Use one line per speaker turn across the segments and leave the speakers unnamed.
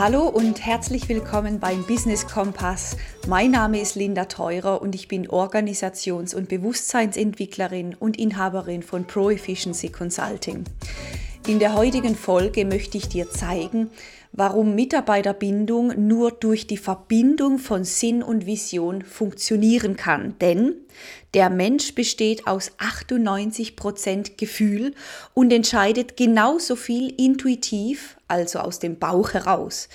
Hallo und herzlich willkommen beim Business Kompass. Mein Name ist Linda Teurer und ich bin Organisations- und Bewusstseinsentwicklerin und Inhaberin von Pro Efficiency Consulting. In der heutigen Folge möchte ich dir zeigen, warum Mitarbeiterbindung nur durch die Verbindung von Sinn und Vision funktionieren kann. Denn der Mensch besteht aus 98 Prozent Gefühl und entscheidet genauso viel intuitiv, also aus dem Bauch heraus.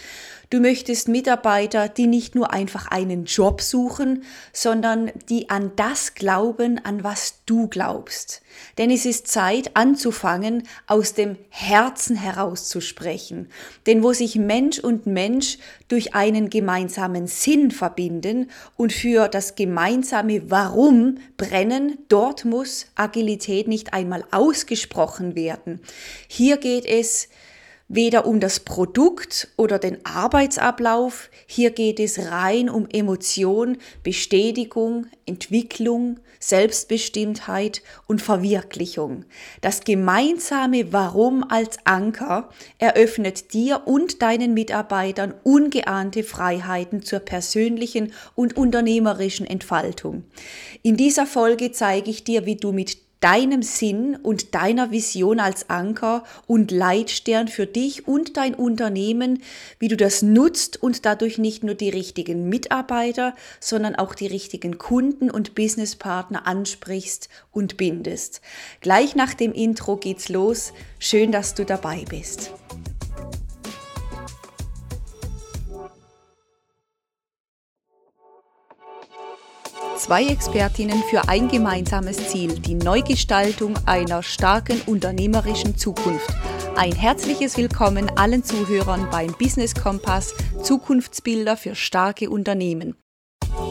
Du möchtest Mitarbeiter, die nicht nur einfach einen Job suchen, sondern die an das glauben, an was du glaubst. Denn es ist Zeit anzufangen, aus dem Herzen heraus zu sprechen. Denn wo sich Mensch und Mensch durch einen gemeinsamen Sinn verbinden und für das gemeinsame Warum brennen, dort muss Agilität nicht einmal ausgesprochen werden. Hier geht es weder um das Produkt oder den Arbeitsablauf, hier geht es rein um Emotion, Bestätigung, Entwicklung, Selbstbestimmtheit und Verwirklichung. Das gemeinsame Warum als Anker eröffnet dir und deinen Mitarbeitern ungeahnte Freiheiten zur persönlichen und unternehmerischen Entfaltung. In dieser Folge zeige ich dir, wie du mit deinem Sinn und deiner Vision als Anker und Leitstern für dich und dein Unternehmen, wie du das nutzt und dadurch nicht nur die richtigen Mitarbeiter, sondern auch die richtigen Kunden und Businesspartner ansprichst und bindest. Gleich nach dem Intro geht's los. Schön, dass du dabei bist. Zwei Expertinnen für ein gemeinsames Ziel, die Neugestaltung einer starken unternehmerischen Zukunft. Ein herzliches Willkommen allen Zuhörern beim Business Kompass Zukunftsbilder für starke Unternehmen.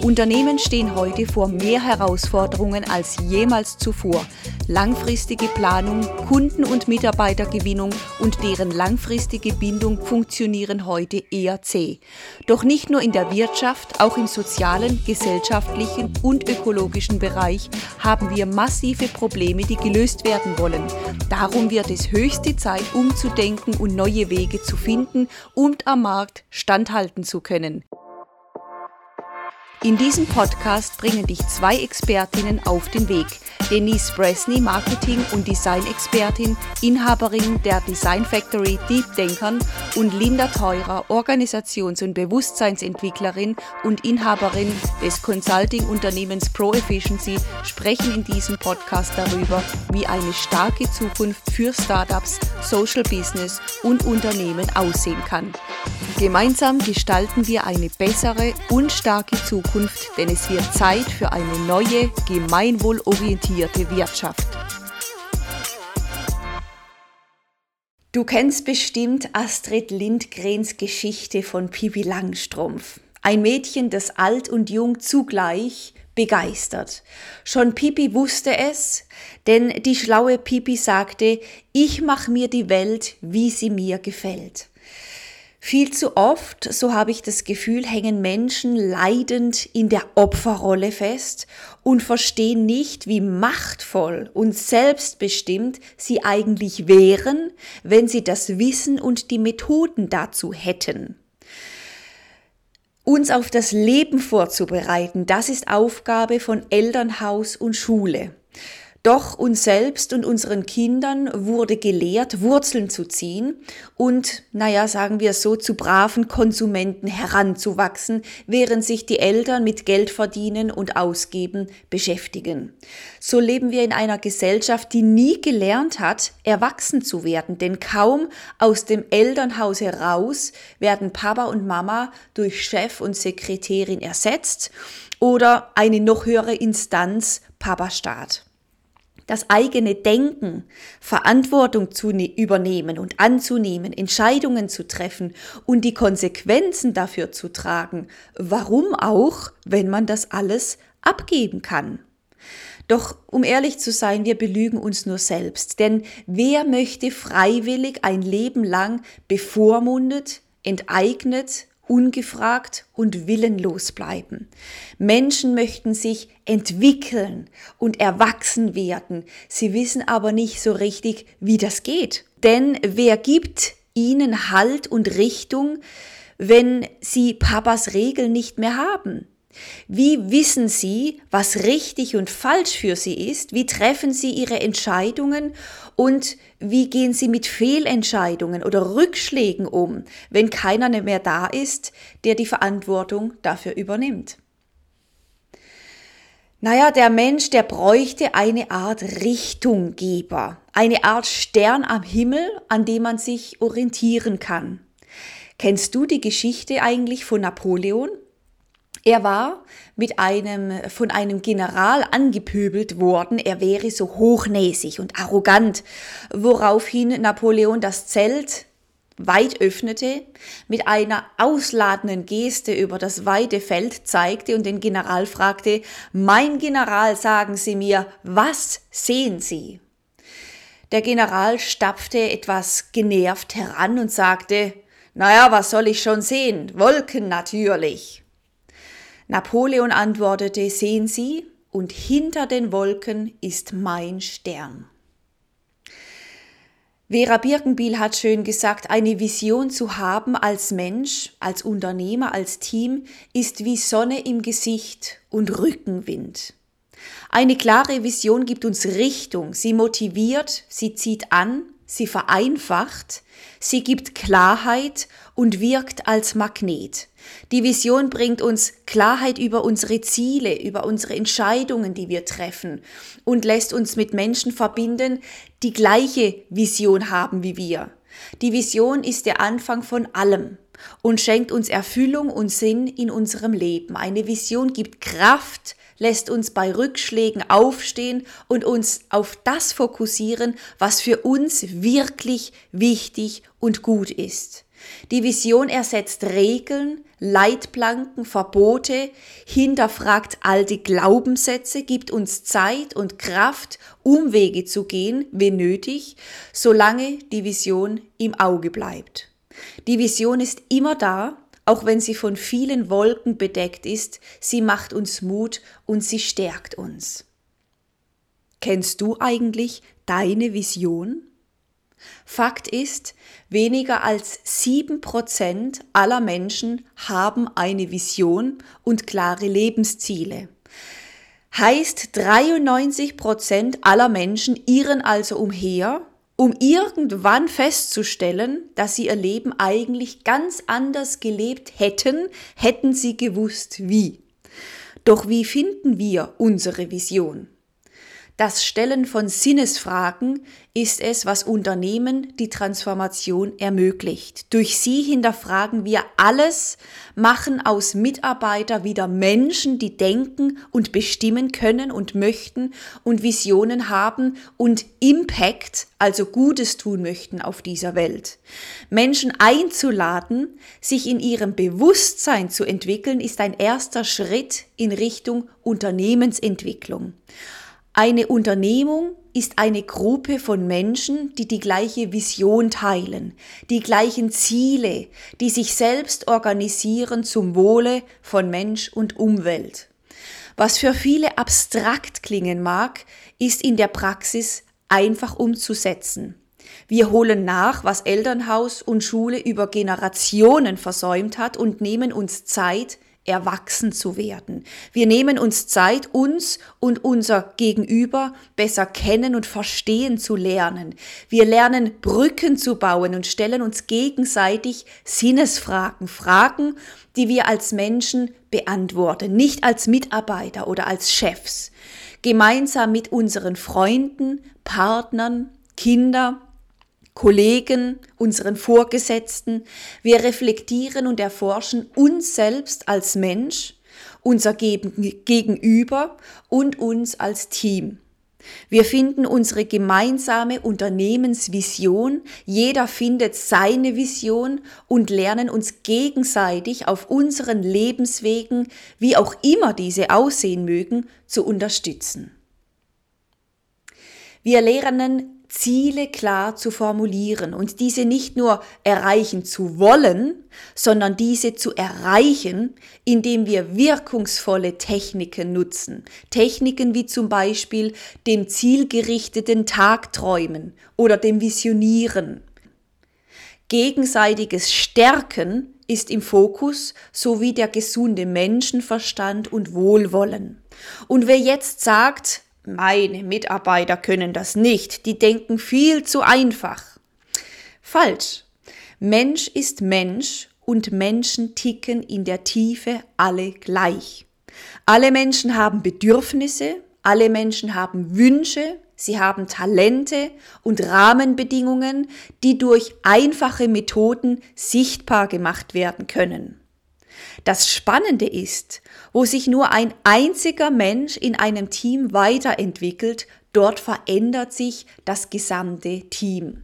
Unternehmen stehen heute vor mehr Herausforderungen als jemals zuvor. Langfristige Planung, Kunden- und Mitarbeitergewinnung und deren langfristige Bindung funktionieren heute eher zäh. Doch nicht nur in der Wirtschaft, auch im sozialen, gesellschaftlichen und ökologischen Bereich haben wir massive Probleme, die gelöst werden wollen. Darum wird es höchste Zeit, umzudenken und neue Wege zu finden und am Markt standhalten zu können. In diesem Podcast bringen dich zwei Expertinnen auf den Weg. Denise Bresney, Marketing- und Design-Expertin, Inhaberin der Design Factory Deep Denkern und Linda Teurer, Organisations- und Bewusstseinsentwicklerin und Inhaberin des Consulting-Unternehmens Pro Efficiency, sprechen in diesem Podcast darüber, wie eine starke Zukunft für Startups, Social Business und Unternehmen aussehen kann. Gemeinsam gestalten wir eine bessere und starke Zukunft, denn es wird Zeit für eine neue, gemeinwohlorientierte Wirtschaft. Du kennst bestimmt Astrid Lindgrens Geschichte von Pippi Langstrumpf. Ein Mädchen, das alt und jung zugleich begeistert. Schon Pipi wusste es, denn die schlaue Pipi sagte, ich mach mir die Welt, wie sie mir gefällt. Viel zu oft, so habe ich das Gefühl, hängen Menschen leidend in der Opferrolle fest und verstehen nicht, wie machtvoll und selbstbestimmt sie eigentlich wären, wenn sie das Wissen und die Methoden dazu hätten. Uns auf das Leben vorzubereiten, das ist Aufgabe von Elternhaus und Schule. Doch uns selbst und unseren Kindern wurde gelehrt, Wurzeln zu ziehen und, naja, sagen wir so, zu braven Konsumenten heranzuwachsen, während sich die Eltern mit Geld verdienen und ausgeben beschäftigen. So leben wir in einer Gesellschaft, die nie gelernt hat, erwachsen zu werden, denn kaum aus dem Elternhaus heraus werden Papa und Mama durch Chef und Sekretärin ersetzt oder eine noch höhere Instanz Papa Staat das eigene Denken, Verantwortung zu ne-, übernehmen und anzunehmen, Entscheidungen zu treffen und die Konsequenzen dafür zu tragen. Warum auch, wenn man das alles abgeben kann? Doch um ehrlich zu sein, wir belügen uns nur selbst. Denn wer möchte freiwillig ein Leben lang bevormundet, enteignet ungefragt und willenlos bleiben. Menschen möchten sich entwickeln und erwachsen werden. Sie wissen aber nicht so richtig, wie das geht. Denn wer gibt ihnen Halt und Richtung, wenn Sie Papas Regeln nicht mehr haben? Wie wissen Sie, was richtig und falsch für Sie ist? Wie treffen Sie Ihre Entscheidungen? Und wie gehen Sie mit Fehlentscheidungen oder Rückschlägen um, wenn keiner mehr da ist, der die Verantwortung dafür übernimmt? Naja, der Mensch, der bräuchte eine Art Richtunggeber, eine Art Stern am Himmel, an dem man sich orientieren kann. Kennst du die Geschichte eigentlich von Napoleon? Er war mit einem, von einem General angepöbelt worden, er wäre so hochnäsig und arrogant, woraufhin Napoleon das Zelt weit öffnete, mit einer ausladenden Geste über das weite Feld zeigte und den General fragte, Mein General, sagen Sie mir, was sehen Sie? Der General stapfte etwas genervt heran und sagte, Naja, was soll ich schon sehen? Wolken natürlich. Napoleon antwortete, Sehen Sie, und hinter den Wolken ist mein Stern. Vera Birkenbiel hat schön gesagt, eine Vision zu haben als Mensch, als Unternehmer, als Team ist wie Sonne im Gesicht und Rückenwind. Eine klare Vision gibt uns Richtung, sie motiviert, sie zieht an, sie vereinfacht, sie gibt Klarheit und wirkt als Magnet. Die Vision bringt uns Klarheit über unsere Ziele, über unsere Entscheidungen, die wir treffen und lässt uns mit Menschen verbinden, die gleiche Vision haben wie wir. Die Vision ist der Anfang von allem und schenkt uns Erfüllung und Sinn in unserem Leben. Eine Vision gibt Kraft, lässt uns bei Rückschlägen aufstehen und uns auf das fokussieren, was für uns wirklich wichtig und gut ist. Die Vision ersetzt Regeln, Leitplanken, Verbote, hinterfragt alte Glaubenssätze, gibt uns Zeit und Kraft, Umwege zu gehen, wenn nötig, solange die Vision im Auge bleibt. Die Vision ist immer da, auch wenn sie von vielen Wolken bedeckt ist, sie macht uns Mut und sie stärkt uns. Kennst du eigentlich deine Vision? Fakt ist, weniger als sieben Prozent aller Menschen haben eine Vision und klare Lebensziele. Heißt, 93 Prozent aller Menschen irren also umher, um irgendwann festzustellen, dass sie ihr Leben eigentlich ganz anders gelebt hätten, hätten sie gewusst wie. Doch wie finden wir unsere Vision? Das Stellen von Sinnesfragen ist es, was Unternehmen die Transformation ermöglicht. Durch sie hinterfragen wir alles, machen aus Mitarbeiter wieder Menschen, die denken und bestimmen können und möchten und Visionen haben und Impact, also Gutes tun möchten auf dieser Welt. Menschen einzuladen, sich in ihrem Bewusstsein zu entwickeln, ist ein erster Schritt in Richtung Unternehmensentwicklung. Eine Unternehmung ist eine Gruppe von Menschen, die die gleiche Vision teilen, die gleichen Ziele, die sich selbst organisieren zum Wohle von Mensch und Umwelt. Was für viele abstrakt klingen mag, ist in der Praxis einfach umzusetzen. Wir holen nach, was Elternhaus und Schule über Generationen versäumt hat und nehmen uns Zeit, erwachsen zu werden. Wir nehmen uns Zeit, uns und unser Gegenüber besser kennen und verstehen zu lernen. Wir lernen Brücken zu bauen und stellen uns gegenseitig Sinnesfragen, Fragen, die wir als Menschen beantworten, nicht als Mitarbeiter oder als Chefs. Gemeinsam mit unseren Freunden, Partnern, Kindern, Kollegen, unseren Vorgesetzten. Wir reflektieren und erforschen uns selbst als Mensch, unser Gegenüber und uns als Team. Wir finden unsere gemeinsame Unternehmensvision, jeder findet seine Vision und lernen uns gegenseitig auf unseren Lebenswegen, wie auch immer diese aussehen mögen, zu unterstützen. Wir lernen Ziele klar zu formulieren und diese nicht nur erreichen zu wollen, sondern diese zu erreichen, indem wir wirkungsvolle Techniken nutzen. Techniken wie zum Beispiel dem zielgerichteten Tagträumen oder dem Visionieren. Gegenseitiges Stärken ist im Fokus sowie der gesunde Menschenverstand und Wohlwollen. Und wer jetzt sagt, meine Mitarbeiter können das nicht, die denken viel zu einfach. Falsch. Mensch ist Mensch und Menschen ticken in der Tiefe alle gleich. Alle Menschen haben Bedürfnisse, alle Menschen haben Wünsche, sie haben Talente und Rahmenbedingungen, die durch einfache Methoden sichtbar gemacht werden können. Das Spannende ist, wo sich nur ein einziger Mensch in einem Team weiterentwickelt, dort verändert sich das gesamte Team.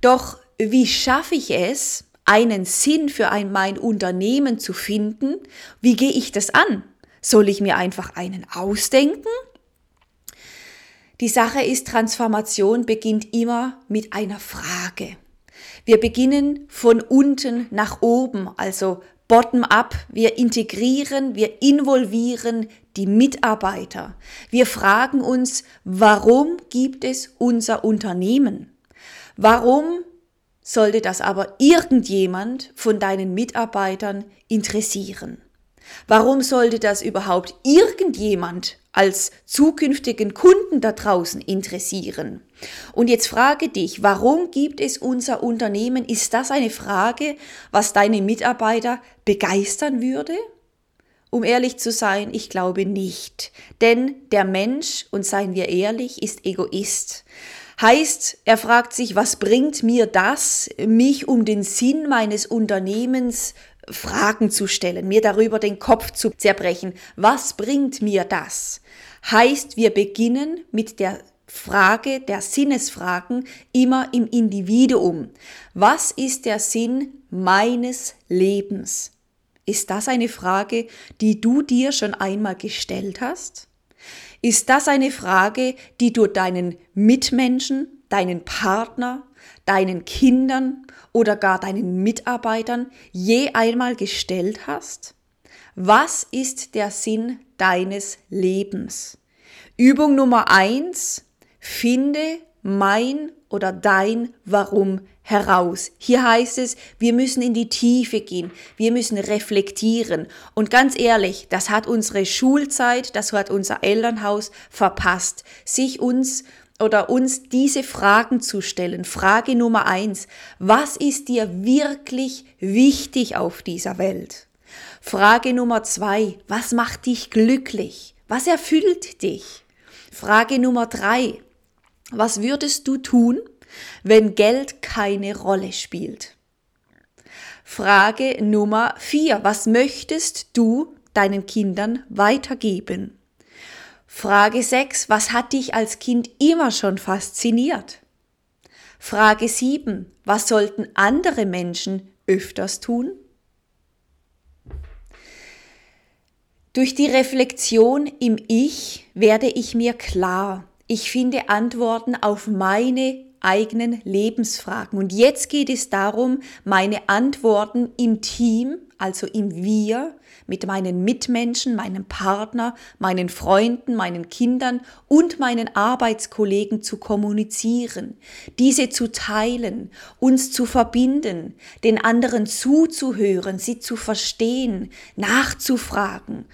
Doch wie schaffe ich es, einen Sinn für ein, mein Unternehmen zu finden? Wie gehe ich das an? Soll ich mir einfach einen ausdenken? Die Sache ist, Transformation beginnt immer mit einer Frage. Wir beginnen von unten nach oben, also bottom-up. Wir integrieren, wir involvieren die Mitarbeiter. Wir fragen uns, warum gibt es unser Unternehmen? Warum sollte das aber irgendjemand von deinen Mitarbeitern interessieren? Warum sollte das überhaupt irgendjemand als zukünftigen Kunden da draußen interessieren? Und jetzt frage dich, warum gibt es unser Unternehmen? Ist das eine Frage, was deine Mitarbeiter begeistern würde? Um ehrlich zu sein, ich glaube nicht. Denn der Mensch, und seien wir ehrlich, ist Egoist. Heißt, er fragt sich, was bringt mir das, mich um den Sinn meines Unternehmens Fragen zu stellen, mir darüber den Kopf zu zerbrechen. Was bringt mir das? Heißt, wir beginnen mit der Frage der Sinnesfragen immer im Individuum. Was ist der Sinn meines Lebens? Ist das eine Frage, die du dir schon einmal gestellt hast? Ist das eine Frage, die du deinen Mitmenschen, deinen Partner, deinen Kindern oder gar deinen Mitarbeitern je einmal gestellt hast? Was ist der Sinn deines Lebens? Übung Nummer eins: Finde mein oder dein Warum heraus. Hier heißt es, wir müssen in die Tiefe gehen, wir müssen reflektieren. Und ganz ehrlich, das hat unsere Schulzeit, das hat unser Elternhaus verpasst, sich uns oder uns diese Fragen zu stellen. Frage Nummer eins, was ist dir wirklich wichtig auf dieser Welt? Frage Nummer zwei, was macht dich glücklich? Was erfüllt dich? Frage Nummer drei, was würdest du tun, wenn Geld keine Rolle spielt? Frage Nummer vier, was möchtest du deinen Kindern weitergeben? Frage 6. Was hat dich als Kind immer schon fasziniert? Frage 7. Was sollten andere Menschen öfters tun? Durch die Reflexion im Ich werde ich mir klar. Ich finde Antworten auf meine eigenen Lebensfragen. Und jetzt geht es darum, meine Antworten im Team, also im Wir, mit meinen Mitmenschen, meinem Partner, meinen Freunden, meinen Kindern und meinen Arbeitskollegen zu kommunizieren, diese zu teilen, uns zu verbinden, den anderen zuzuhören, sie zu verstehen, nachzufragen.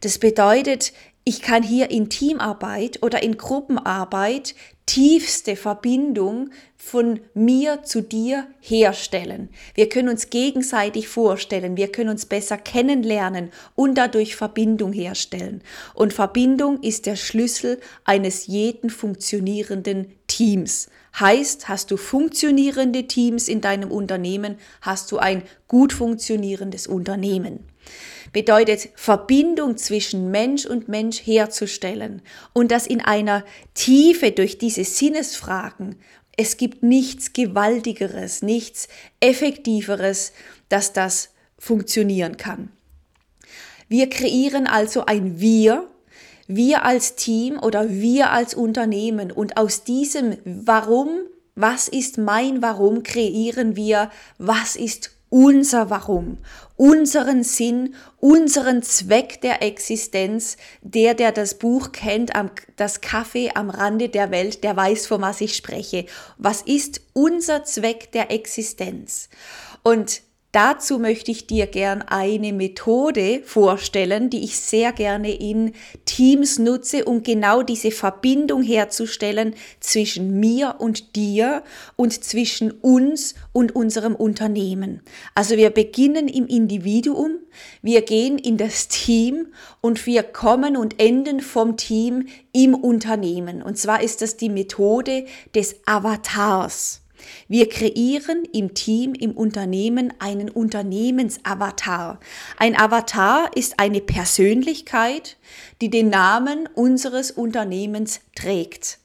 Das bedeutet, ich kann hier in Teamarbeit oder in Gruppenarbeit tiefste Verbindung von mir zu dir herstellen. Wir können uns gegenseitig vorstellen, wir können uns besser kennenlernen und dadurch Verbindung herstellen. Und Verbindung ist der Schlüssel eines jeden funktionierenden Teams. Heißt, hast du funktionierende Teams in deinem Unternehmen, hast du ein gut funktionierendes Unternehmen bedeutet Verbindung zwischen Mensch und Mensch herzustellen und das in einer Tiefe durch diese Sinnesfragen. Es gibt nichts Gewaltigeres, nichts Effektiveres, dass das funktionieren kann. Wir kreieren also ein Wir, wir als Team oder wir als Unternehmen und aus diesem Warum, was ist mein Warum, kreieren wir, was ist unser Warum, unseren Sinn, unseren Zweck der Existenz. Der, der das Buch kennt, das Kaffee am Rande der Welt, der weiß, von was ich spreche. Was ist unser Zweck der Existenz? Und Dazu möchte ich dir gern eine Methode vorstellen, die ich sehr gerne in Teams nutze, um genau diese Verbindung herzustellen zwischen mir und dir und zwischen uns und unserem Unternehmen. Also wir beginnen im Individuum, wir gehen in das Team und wir kommen und enden vom Team im Unternehmen. Und zwar ist das die Methode des Avatars. Wir kreieren im Team, im Unternehmen einen Unternehmensavatar. Ein Avatar ist eine Persönlichkeit, die den Namen unseres Unternehmens trägt.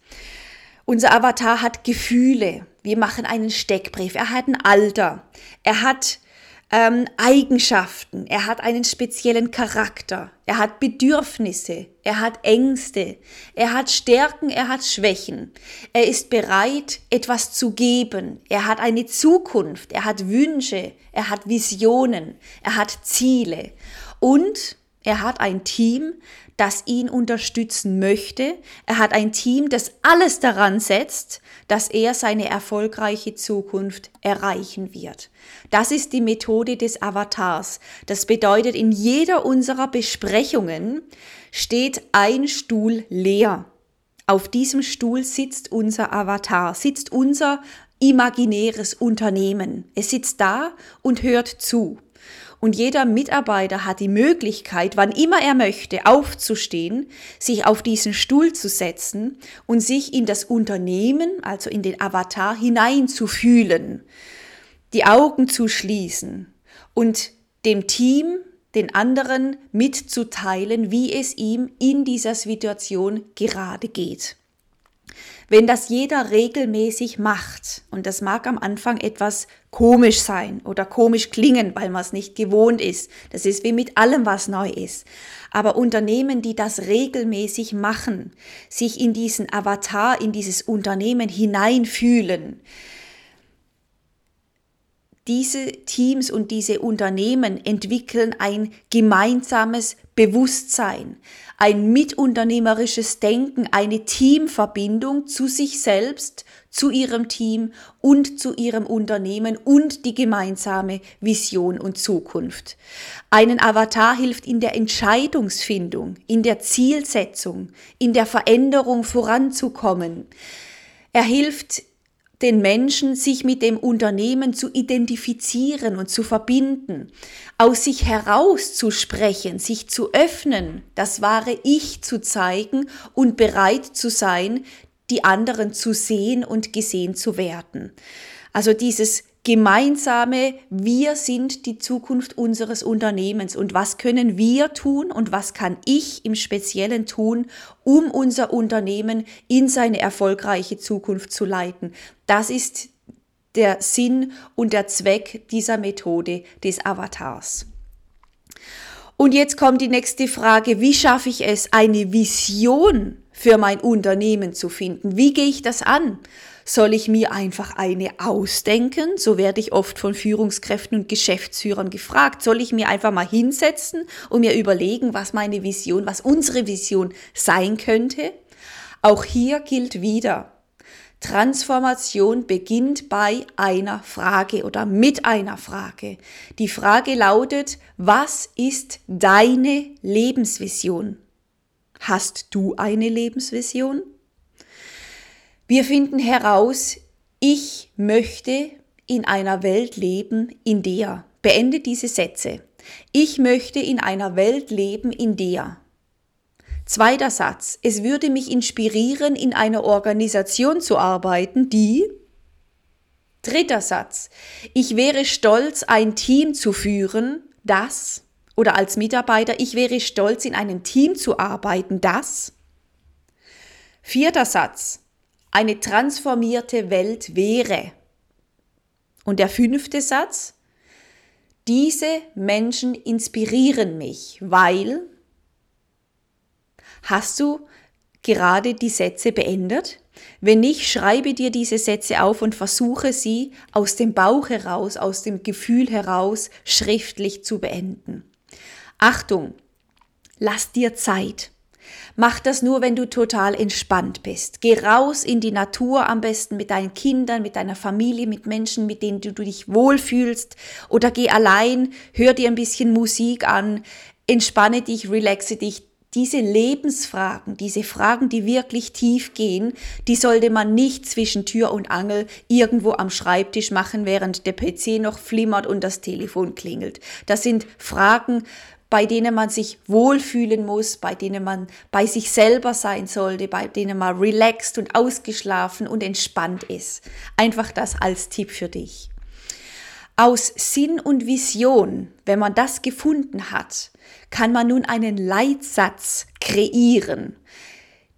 Unser Avatar hat Gefühle. Wir machen einen Steckbrief. Er hat ein Alter. Er hat ähm, Eigenschaften, er hat einen speziellen Charakter, er hat Bedürfnisse, er hat Ängste, er hat Stärken, er hat Schwächen, er ist bereit, etwas zu geben, er hat eine Zukunft, er hat Wünsche, er hat Visionen, er hat Ziele. Und er hat ein Team, das ihn unterstützen möchte. Er hat ein Team, das alles daran setzt, dass er seine erfolgreiche Zukunft erreichen wird. Das ist die Methode des Avatars. Das bedeutet, in jeder unserer Besprechungen steht ein Stuhl leer. Auf diesem Stuhl sitzt unser Avatar, sitzt unser imaginäres Unternehmen. Es sitzt da und hört zu. Und jeder Mitarbeiter hat die Möglichkeit, wann immer er möchte, aufzustehen, sich auf diesen Stuhl zu setzen und sich in das Unternehmen, also in den Avatar, hineinzufühlen, die Augen zu schließen und dem Team, den anderen mitzuteilen, wie es ihm in dieser Situation gerade geht. Wenn das jeder regelmäßig macht, und das mag am Anfang etwas komisch sein oder komisch klingen, weil man es nicht gewohnt ist, das ist wie mit allem, was neu ist. Aber Unternehmen, die das regelmäßig machen, sich in diesen Avatar, in dieses Unternehmen hineinfühlen, diese Teams und diese Unternehmen entwickeln ein gemeinsames Bewusstsein, ein mitunternehmerisches Denken, eine Teamverbindung zu sich selbst, zu ihrem Team und zu ihrem Unternehmen und die gemeinsame Vision und Zukunft. Einen Avatar hilft in der Entscheidungsfindung, in der Zielsetzung, in der Veränderung voranzukommen. Er hilft den Menschen, sich mit dem Unternehmen zu identifizieren und zu verbinden, aus sich herauszusprechen, sich zu öffnen, das wahre Ich zu zeigen und bereit zu sein, die anderen zu sehen und gesehen zu werden. Also dieses gemeinsame, wir sind die Zukunft unseres Unternehmens und was können wir tun und was kann ich im Speziellen tun, um unser Unternehmen in seine erfolgreiche Zukunft zu leiten. Das ist der Sinn und der Zweck dieser Methode des Avatars. Und jetzt kommt die nächste Frage, wie schaffe ich es, eine Vision für mein Unternehmen zu finden? Wie gehe ich das an? Soll ich mir einfach eine ausdenken? So werde ich oft von Führungskräften und Geschäftsführern gefragt. Soll ich mir einfach mal hinsetzen und mir überlegen, was meine Vision, was unsere Vision sein könnte? Auch hier gilt wieder, Transformation beginnt bei einer Frage oder mit einer Frage. Die Frage lautet, was ist deine Lebensvision? Hast du eine Lebensvision? Wir finden heraus, ich möchte in einer Welt leben, in der, beende diese Sätze, ich möchte in einer Welt leben, in der. Zweiter Satz, es würde mich inspirieren, in einer Organisation zu arbeiten, die. Dritter Satz, ich wäre stolz, ein Team zu führen, das. Oder als Mitarbeiter, ich wäre stolz, in einem Team zu arbeiten, das. Vierter Satz, eine transformierte Welt wäre. Und der fünfte Satz, diese Menschen inspirieren mich, weil, hast du gerade die Sätze beendet? Wenn nicht, schreibe dir diese Sätze auf und versuche sie aus dem Bauch heraus, aus dem Gefühl heraus schriftlich zu beenden. Achtung, lass dir Zeit. Mach das nur, wenn du total entspannt bist. Geh raus in die Natur, am besten mit deinen Kindern, mit deiner Familie, mit Menschen, mit denen du, du dich wohlfühlst. Oder geh allein, hör dir ein bisschen Musik an, entspanne dich, relaxe dich. Diese Lebensfragen, diese Fragen, die wirklich tief gehen, die sollte man nicht zwischen Tür und Angel irgendwo am Schreibtisch machen, während der PC noch flimmert und das Telefon klingelt. Das sind Fragen, bei denen man sich wohlfühlen muss, bei denen man bei sich selber sein sollte, bei denen man relaxed und ausgeschlafen und entspannt ist. Einfach das als Tipp für dich. Aus Sinn und Vision, wenn man das gefunden hat, kann man nun einen Leitsatz kreieren.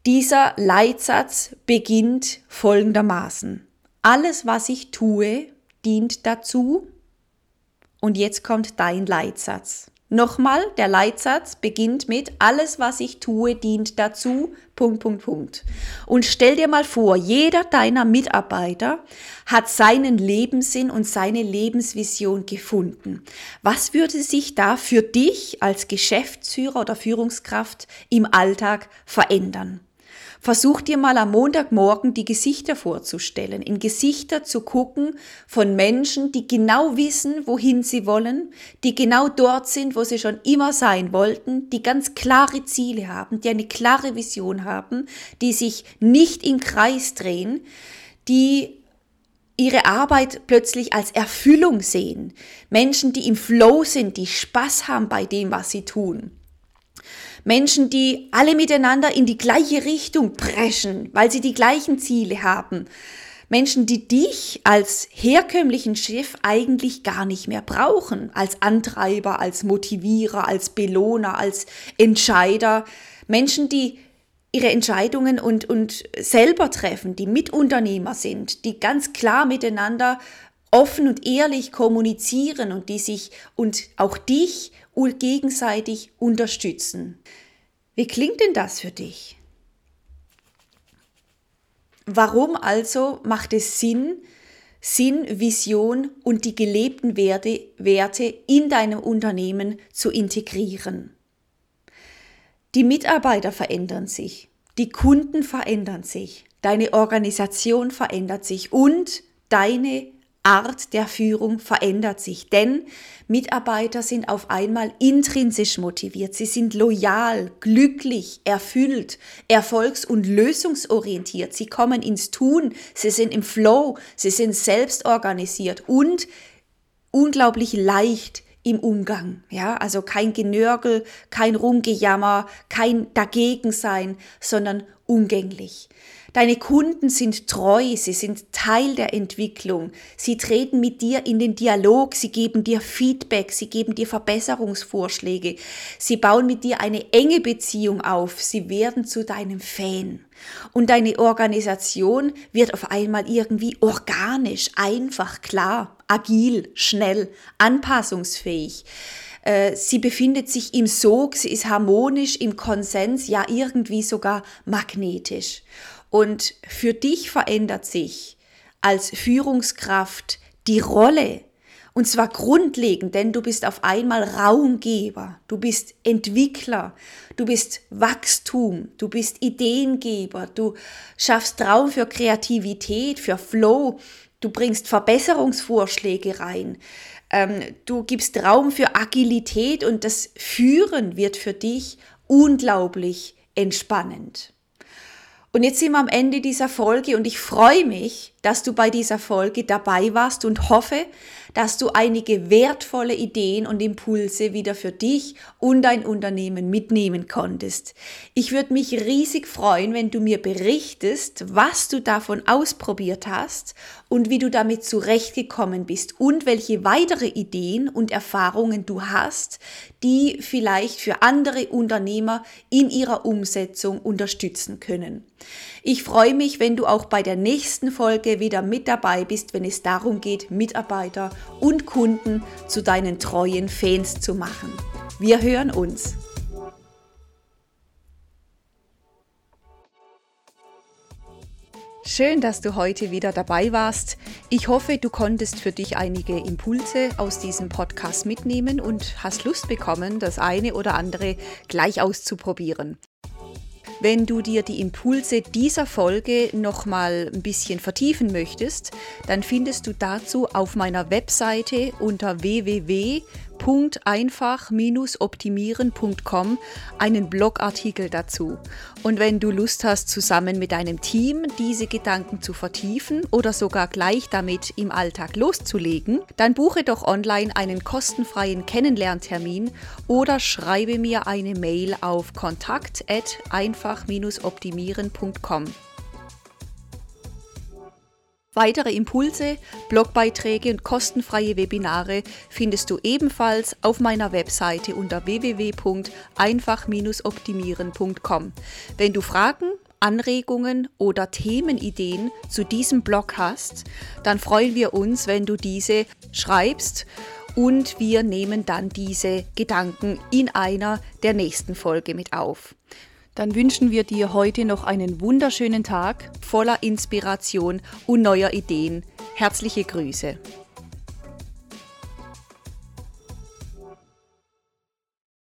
Dieser Leitsatz beginnt folgendermaßen. Alles, was ich tue, dient dazu. Und jetzt kommt dein Leitsatz. Nochmal, der Leitsatz beginnt mit, alles, was ich tue, dient dazu, Punkt, Punkt, Punkt. Und stell dir mal vor, jeder deiner Mitarbeiter hat seinen Lebenssinn und seine Lebensvision gefunden. Was würde sich da für dich als Geschäftsführer oder Führungskraft im Alltag verändern? Versuch dir mal am Montagmorgen die Gesichter vorzustellen, in Gesichter zu gucken von Menschen, die genau wissen, wohin sie wollen, die genau dort sind, wo sie schon immer sein wollten, die ganz klare Ziele haben, die eine klare Vision haben, die sich nicht im Kreis drehen, die ihre Arbeit plötzlich als Erfüllung sehen. Menschen, die im Flow sind, die Spaß haben bei dem, was sie tun. Menschen, die alle miteinander in die gleiche Richtung preschen, weil sie die gleichen Ziele haben. Menschen, die dich als herkömmlichen Chef eigentlich gar nicht mehr brauchen, als Antreiber, als Motivierer, als Belohner, als Entscheider. Menschen, die ihre Entscheidungen und, und selber treffen, die Mitunternehmer sind, die ganz klar miteinander offen und ehrlich kommunizieren und die sich und auch dich gegenseitig unterstützen. Wie klingt denn das für dich? Warum also macht es Sinn, Sinn, Vision und die gelebten Werte, Werte in deinem Unternehmen zu integrieren? Die Mitarbeiter verändern sich, die Kunden verändern sich, deine Organisation verändert sich und deine Art der Führung verändert sich, denn Mitarbeiter sind auf einmal intrinsisch motiviert, sie sind loyal, glücklich, erfüllt, erfolgs- und lösungsorientiert, sie kommen ins Tun, sie sind im Flow, sie sind selbst organisiert und unglaublich leicht im Umgang, ja, also kein Genörgel, kein Rumgejammer, kein Dagegensein, sondern umgänglich. Deine Kunden sind treu, sie sind Teil der Entwicklung. Sie treten mit dir in den Dialog, sie geben dir Feedback, sie geben dir Verbesserungsvorschläge. Sie bauen mit dir eine enge Beziehung auf, sie werden zu deinem Fan. Und deine Organisation wird auf einmal irgendwie organisch, einfach, klar, agil, schnell, anpassungsfähig äh, sie befindet sich im Sog, sie ist harmonisch, im Konsens, ja irgendwie sogar magnetisch. Und für dich verändert sich als Führungskraft die Rolle. Und zwar grundlegend, denn du bist auf einmal Raumgeber, du bist Entwickler, du bist Wachstum, du bist Ideengeber, du schaffst Raum für Kreativität, für Flow, du bringst Verbesserungsvorschläge rein, ähm, du gibst Raum für Agilität und das Führen wird für dich unglaublich entspannend. Und jetzt sind wir am Ende dieser Folge und ich freue mich, dass du bei dieser Folge dabei warst und hoffe, dass du einige wertvolle Ideen und Impulse wieder für dich und dein Unternehmen mitnehmen konntest. Ich würde mich riesig freuen, wenn du mir berichtest, was du davon ausprobiert hast und wie du damit zurechtgekommen bist und welche weitere Ideen und Erfahrungen du hast, die vielleicht für andere Unternehmer in ihrer Umsetzung unterstützen können. Ich freue mich, wenn du auch bei der nächsten Folge wieder mit dabei bist, wenn es darum geht, Mitarbeiter und Kunden zu deinen treuen Fans zu machen. Wir hören uns. Schön, dass du heute wieder dabei warst. Ich hoffe, du konntest für dich einige Impulse aus diesem Podcast mitnehmen und hast Lust bekommen, das eine oder andere gleich auszuprobieren. Wenn du dir die Impulse dieser Folge nochmal ein bisschen vertiefen möchtest, dann findest du dazu auf meiner Webseite unter www www.einfach-optimieren.com einen Blogartikel dazu. Und wenn du Lust hast, zusammen mit deinem Team diese Gedanken zu vertiefen oder sogar gleich damit im Alltag loszulegen, dann buche doch online einen kostenfreien Kennenlerntermin oder schreibe mir eine Mail auf kontakt@einfach-optimieren.com. Weitere Impulse, Blogbeiträge und kostenfreie Webinare findest du ebenfalls auf meiner Webseite unter www.einfach-optimieren.com. Wenn du Fragen, Anregungen oder Themenideen zu diesem Blog hast, dann freuen wir uns, wenn du diese schreibst und wir nehmen dann diese Gedanken in einer der nächsten Folge mit auf dann wünschen wir dir heute noch einen wunderschönen Tag voller Inspiration und neuer Ideen. Herzliche Grüße.